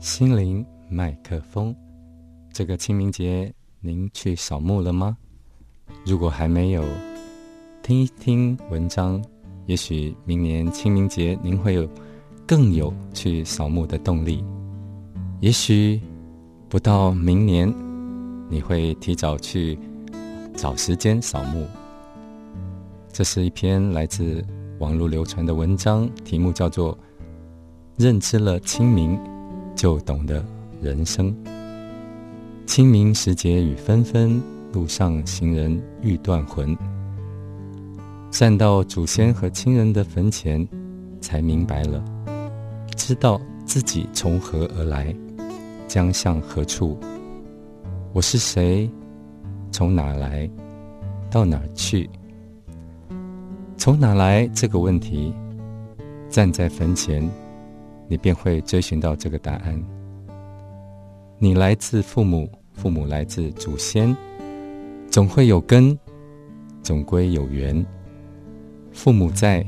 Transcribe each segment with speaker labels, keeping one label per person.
Speaker 1: 心灵麦克风，这个清明节您去扫墓了吗？如果还没有，听一听文章，也许明年清明节您会有更有去扫墓的动力。也许不到明年，你会提早去找时间扫墓。这是一篇来自网络流传的文章，题目叫做《认知了清明》。就懂得人生。清明时节雨纷纷，路上行人欲断魂。站到祖先和亲人的坟前，才明白了，知道自己从何而来，将向何处。我是谁？从哪来？到哪去？从哪来这个问题，站在坟前。你便会追寻到这个答案。你来自父母，父母来自祖先，总会有根，总归有缘。父母在，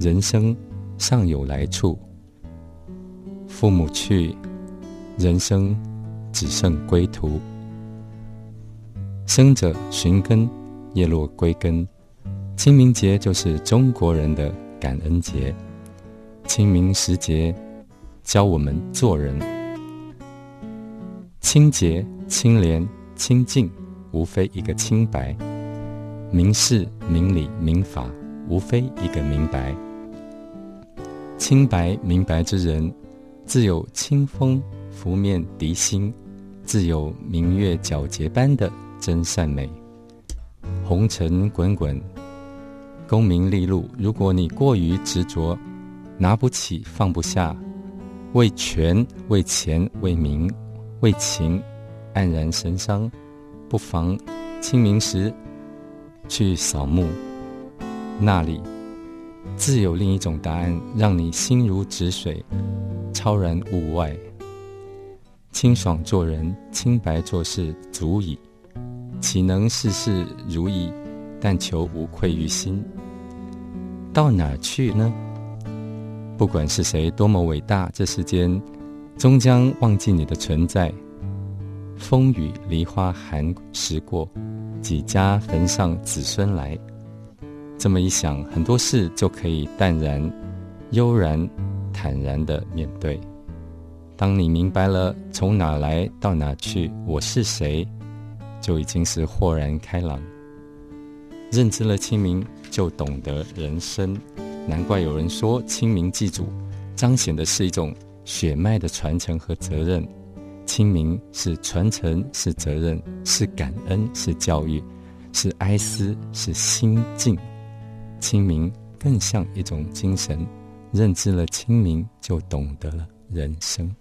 Speaker 1: 人生尚有来处；父母去，人生只剩归途。生者寻根，叶落归根。清明节就是中国人的感恩节。清明时节。教我们做人，清洁、清廉、清净，无非一个清白；明事、明理、明法，无非一个明白。清白明白之人，自有清风拂面涤心，自有明月皎洁般的真善美。红尘滚滚，功名利禄，如果你过于执着，拿不起，放不下。为权、为钱、为名、为情，黯然神伤，不妨清明时去扫墓，那里自有另一种答案，让你心如止水，超然物外。清爽做人，清白做事，足矣。岂能事事如意，但求无愧于心？到哪去呢？不管是谁多么伟大，这世间终将忘记你的存在。风雨梨花寒时过，几家坟上子孙来。这么一想，很多事就可以淡然、悠然、坦然的面对。当你明白了从哪来到哪去，我是谁，就已经是豁然开朗。认知了清明，就懂得人生。难怪有人说清明祭祖，彰显的是一种血脉的传承和责任。清明是传承，是责任，是感恩，是教育，是哀思，是心境。清明更像一种精神，认知了清明，就懂得了人生。